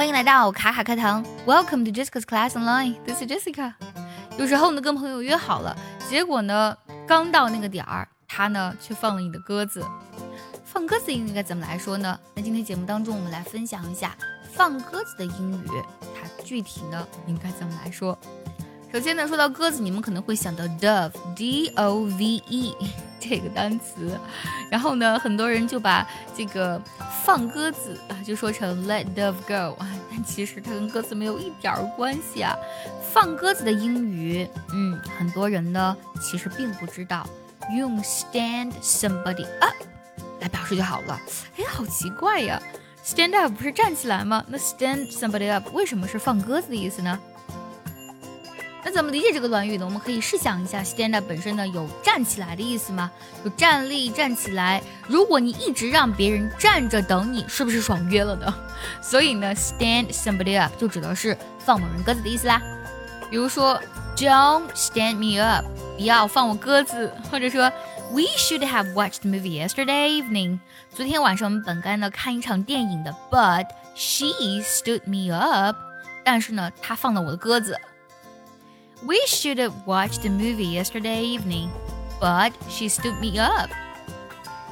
欢迎来到卡卡课堂，Welcome to Jessica's Class Online. This is Jessica. 有时候呢，跟朋友约好了，结果呢，刚到那个点儿，他呢却放了你的鸽子。放鸽子应该怎么来说呢？那今天节目当中，我们来分享一下放鸽子的英语，它具体呢应该怎么来说？首先呢，说到鸽子，你们可能会想到 dove，D-O-V-E 这个单词，然后呢，很多人就把这个放鸽子啊，就说成 let dove go 啊，但其实它跟鸽子没有一点儿关系啊。放鸽子的英语，嗯，很多人呢其实并不知道，用 stand somebody up 来表示就好了。哎，好奇怪呀，stand up 不是站起来吗？那 stand somebody up 为什么是放鸽子的意思呢？怎么理解这个短语呢？我们可以试想一下，stand up 本身呢有站起来的意思吗？有站立、站起来。如果你一直让别人站着等你，是不是爽约了呢？所以呢，stand somebody up 就指的是放某人鸽子的意思啦。比如说，Don't stand me up，不要放我鸽子。或者说，We should have watched the movie yesterday evening，昨天晚上我们本该呢看一场电影的，But she stood me up，但是呢，她放了我的鸽子。We should have watched the movie yesterday evening, but she stood me up.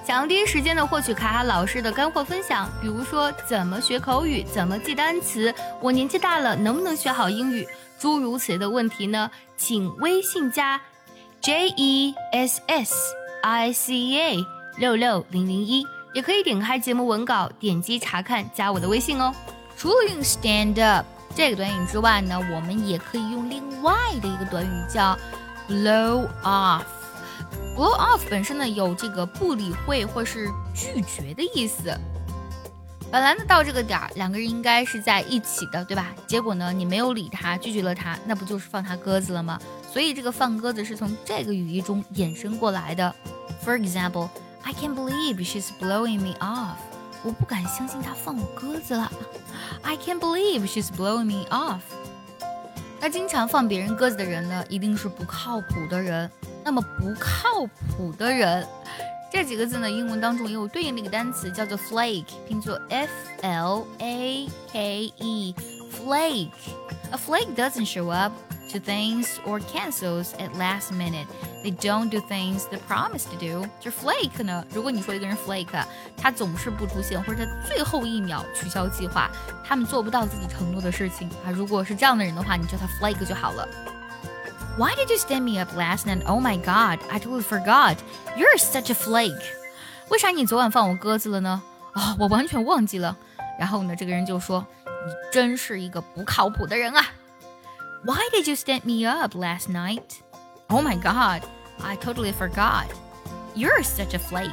想要第一时间的获取卡卡老师的干货分享，比如说怎么学口语，怎么记单词，我年纪大了能不能学好英语，诸如此类的问题呢？请微信加 J E S S I C A 六六零零一，也可以点开节目文稿，点击查看，加我的微信哦。除了用 stand up。这个短语之外呢，我们也可以用另外的一个短语叫 blow off。blow off 本身呢有这个不理会或是拒绝的意思。本来呢到这个点儿，两个人应该是在一起的，对吧？结果呢你没有理他，拒绝了他，那不就是放他鸽子了吗？所以这个放鸽子是从这个语义中衍生过来的。For example, I can't believe she's blowing me off. 我不敢相信他放我鸽子了，I can't believe she's blowing me off。那经常放别人鸽子的人呢，一定是不靠谱的人。那么不靠谱的人，这几个字呢，英文当中也有对应的一个单词，叫做 flake，拼作 f l a k e，flake。A flake doesn't show up to things or cancels at last minute. They don't do things they promise to do. 就 flake 呢？如果你说一个人 flake，他总是不出现，或者在最后一秒取消计划，他们做不到自己承诺的事情啊。如果是这样的人的话，你叫他 flake 就好了。Why did you stand me up last night? Oh my God, I totally forgot. You're such a flake. 为啥你昨晚放我鸽子了呢？啊，我完全忘记了。然后呢，这个人就说：“你真是一个不靠谱的人啊。” Why did you stand me up last night? Oh my god, I totally forgot. You're such a flake.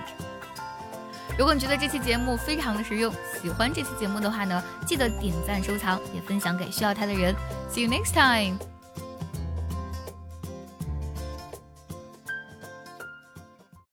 如果你觉得这期节目非常的实用，喜欢这期节目的话呢，记得点赞、收藏，也分享给需要它的人。See you next time.